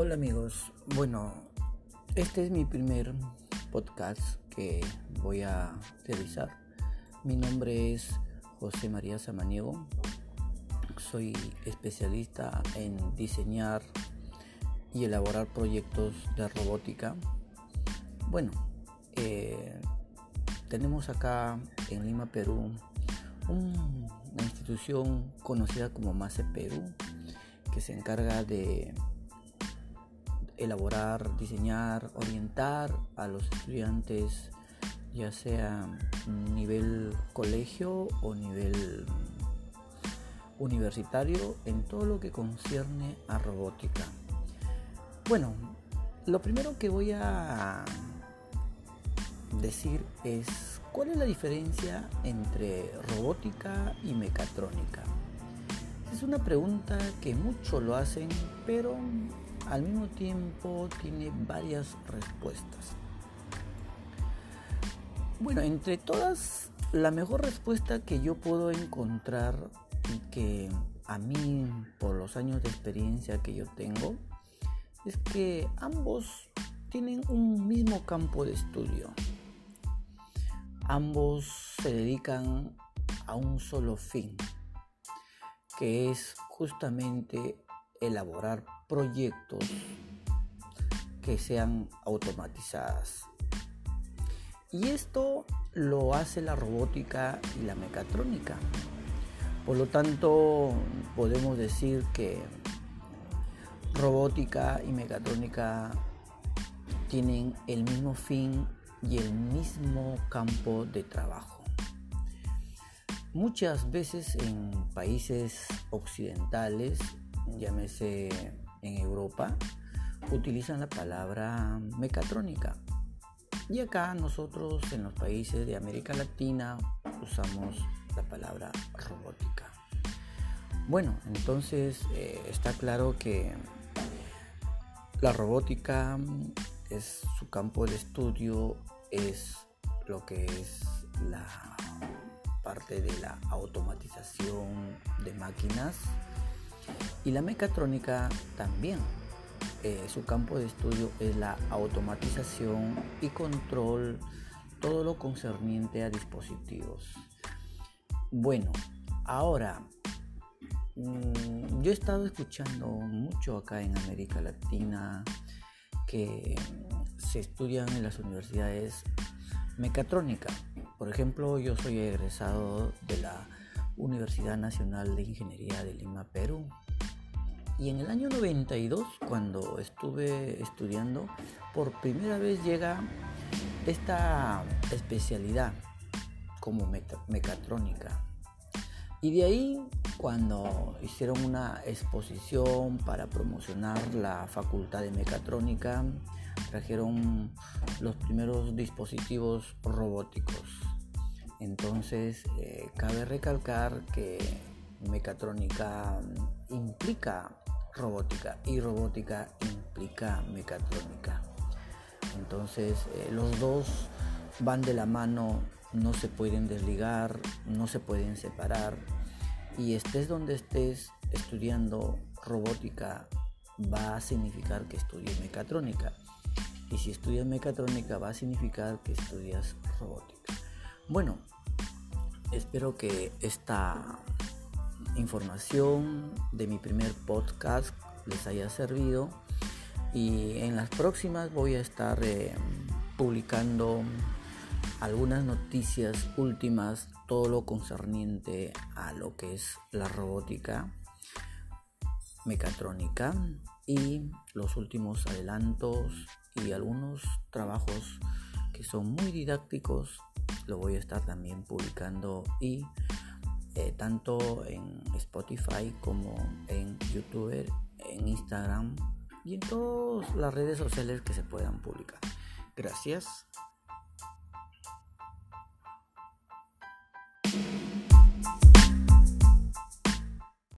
Hola amigos, bueno, este es mi primer podcast que voy a realizar. Mi nombre es José María Samaniego, soy especialista en diseñar y elaborar proyectos de robótica. Bueno, eh, tenemos acá en Lima, Perú, una institución conocida como MASE Perú, que se encarga de elaborar, diseñar, orientar a los estudiantes, ya sea nivel colegio o nivel universitario, en todo lo que concierne a robótica. Bueno, lo primero que voy a decir es cuál es la diferencia entre robótica y mecatrónica. Es una pregunta que muchos lo hacen, pero al mismo tiempo tiene varias respuestas. Bueno, entre todas, la mejor respuesta que yo puedo encontrar y que a mí, por los años de experiencia que yo tengo, es que ambos tienen un mismo campo de estudio. Ambos se dedican a un solo fin, que es justamente elaborar proyectos que sean automatizadas. Y esto lo hace la robótica y la mecatrónica. Por lo tanto, podemos decir que robótica y mecatrónica tienen el mismo fin y el mismo campo de trabajo. Muchas veces en países occidentales, llámese en Europa utilizan la palabra mecatrónica. Y acá nosotros en los países de América Latina usamos la palabra robótica. Bueno, entonces eh, está claro que la robótica es su campo de estudio, es lo que es la parte de la automatización de máquinas y la mecatrónica también. Eh, su campo de estudio es la automatización y control, todo lo concerniente a dispositivos. Bueno, ahora, mm, yo he estado escuchando mucho acá en América Latina que se estudian en las universidades mecatrónica. Por ejemplo, yo soy egresado de la Universidad Nacional de Ingeniería de Lima, Perú. Y en el año 92, cuando estuve estudiando, por primera vez llega esta especialidad como mecatrónica. Y de ahí, cuando hicieron una exposición para promocionar la facultad de mecatrónica, trajeron los primeros dispositivos robóticos entonces, eh, cabe recalcar que mecatrónica implica robótica y robótica implica mecatrónica. Entonces, eh, los dos van de la mano, no se pueden desligar, no se pueden separar. Y estés donde estés estudiando robótica, va a significar que estudies mecatrónica. Y si estudias mecatrónica, va a significar que estudias robótica. Bueno, espero que esta información de mi primer podcast les haya servido y en las próximas voy a estar eh, publicando algunas noticias últimas, todo lo concerniente a lo que es la robótica mecatrónica y los últimos adelantos y algunos trabajos que son muy didácticos lo voy a estar también publicando y eh, tanto en Spotify como en YouTube, en Instagram y en todas las redes sociales que se puedan publicar. Gracias.